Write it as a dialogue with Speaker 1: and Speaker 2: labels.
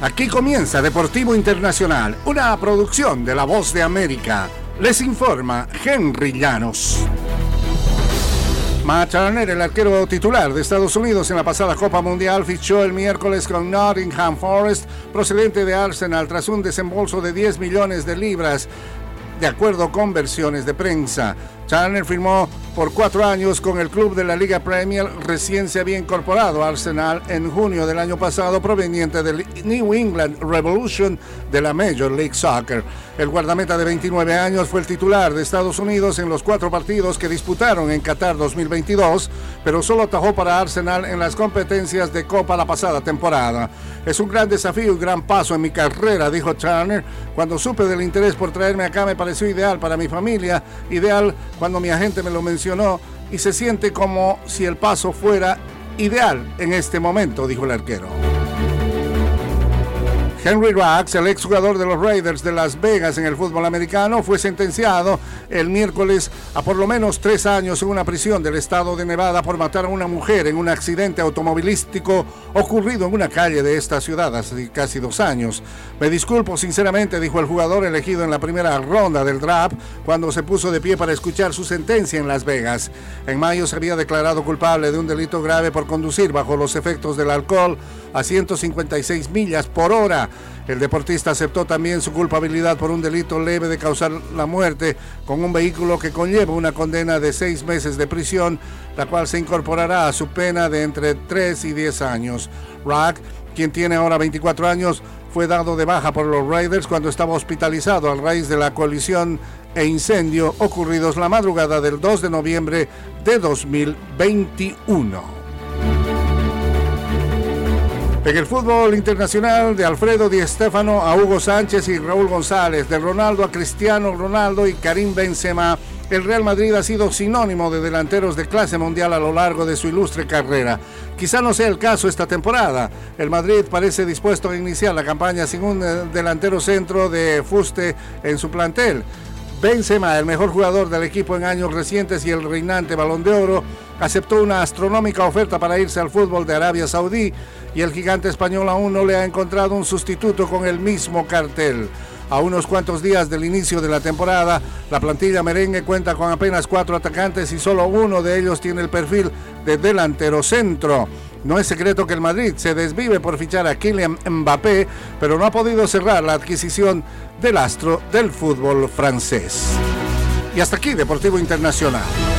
Speaker 1: Aquí comienza Deportivo Internacional, una producción de La Voz de América. Les informa Henry Llanos. Matt Turner, el arquero titular de Estados Unidos en la pasada Copa Mundial, fichó el miércoles con Nottingham Forest, procedente de Arsenal, tras un desembolso de 10 millones de libras, de acuerdo con versiones de prensa. Turner firmó por cuatro años con el club de la Liga Premier, recién se había incorporado a Arsenal en junio del año pasado, proveniente del New England Revolution de la Major League Soccer. El guardameta de 29 años fue el titular de Estados Unidos en los cuatro partidos que disputaron en Qatar 2022, pero solo atajó para Arsenal en las competencias de Copa la pasada temporada. Es un gran desafío y gran paso en mi carrera, dijo Turner. Cuando supe del interés por traerme acá me pareció ideal para mi familia, ideal cuando mi agente me lo mencionó y se siente como si el paso fuera ideal en este momento, dijo el arquero. Henry Rocks, el exjugador de los Raiders de Las Vegas en el fútbol americano, fue sentenciado el miércoles a por lo menos tres años en una prisión del estado de Nevada por matar a una mujer en un accidente automovilístico ocurrido en una calle de esta ciudad hace casi dos años. Me disculpo sinceramente, dijo el jugador elegido en la primera ronda del draft cuando se puso de pie para escuchar su sentencia en Las Vegas. En mayo se había declarado culpable de un delito grave por conducir bajo los efectos del alcohol a 156 millas por hora. El deportista aceptó también su culpabilidad por un delito leve de causar la muerte con un vehículo que conlleva una condena de seis meses de prisión, la cual se incorporará a su pena de entre 3 y 10 años. Rock, quien tiene ahora 24 años, fue dado de baja por los Raiders cuando estaba hospitalizado a raíz de la colisión e incendio ocurridos la madrugada del 2 de noviembre de 2021. En el fútbol internacional, de Alfredo Di Stéfano a Hugo Sánchez y Raúl González, de Ronaldo a Cristiano Ronaldo y Karim Benzema, el Real Madrid ha sido sinónimo de delanteros de clase mundial a lo largo de su ilustre carrera. Quizá no sea el caso esta temporada. El Madrid parece dispuesto a iniciar la campaña sin un eh, delantero centro de fuste en su plantel. Benzema, el mejor jugador del equipo en años recientes y el reinante balón de oro, aceptó una astronómica oferta para irse al fútbol de Arabia Saudí y el gigante español aún no le ha encontrado un sustituto con el mismo cartel. A unos cuantos días del inicio de la temporada, la plantilla merengue cuenta con apenas cuatro atacantes y solo uno de ellos tiene el perfil de delantero centro. No es secreto que el Madrid se desvive por fichar a Kylian Mbappé, pero no ha podido cerrar la adquisición del astro del fútbol francés. Y hasta aquí, Deportivo Internacional.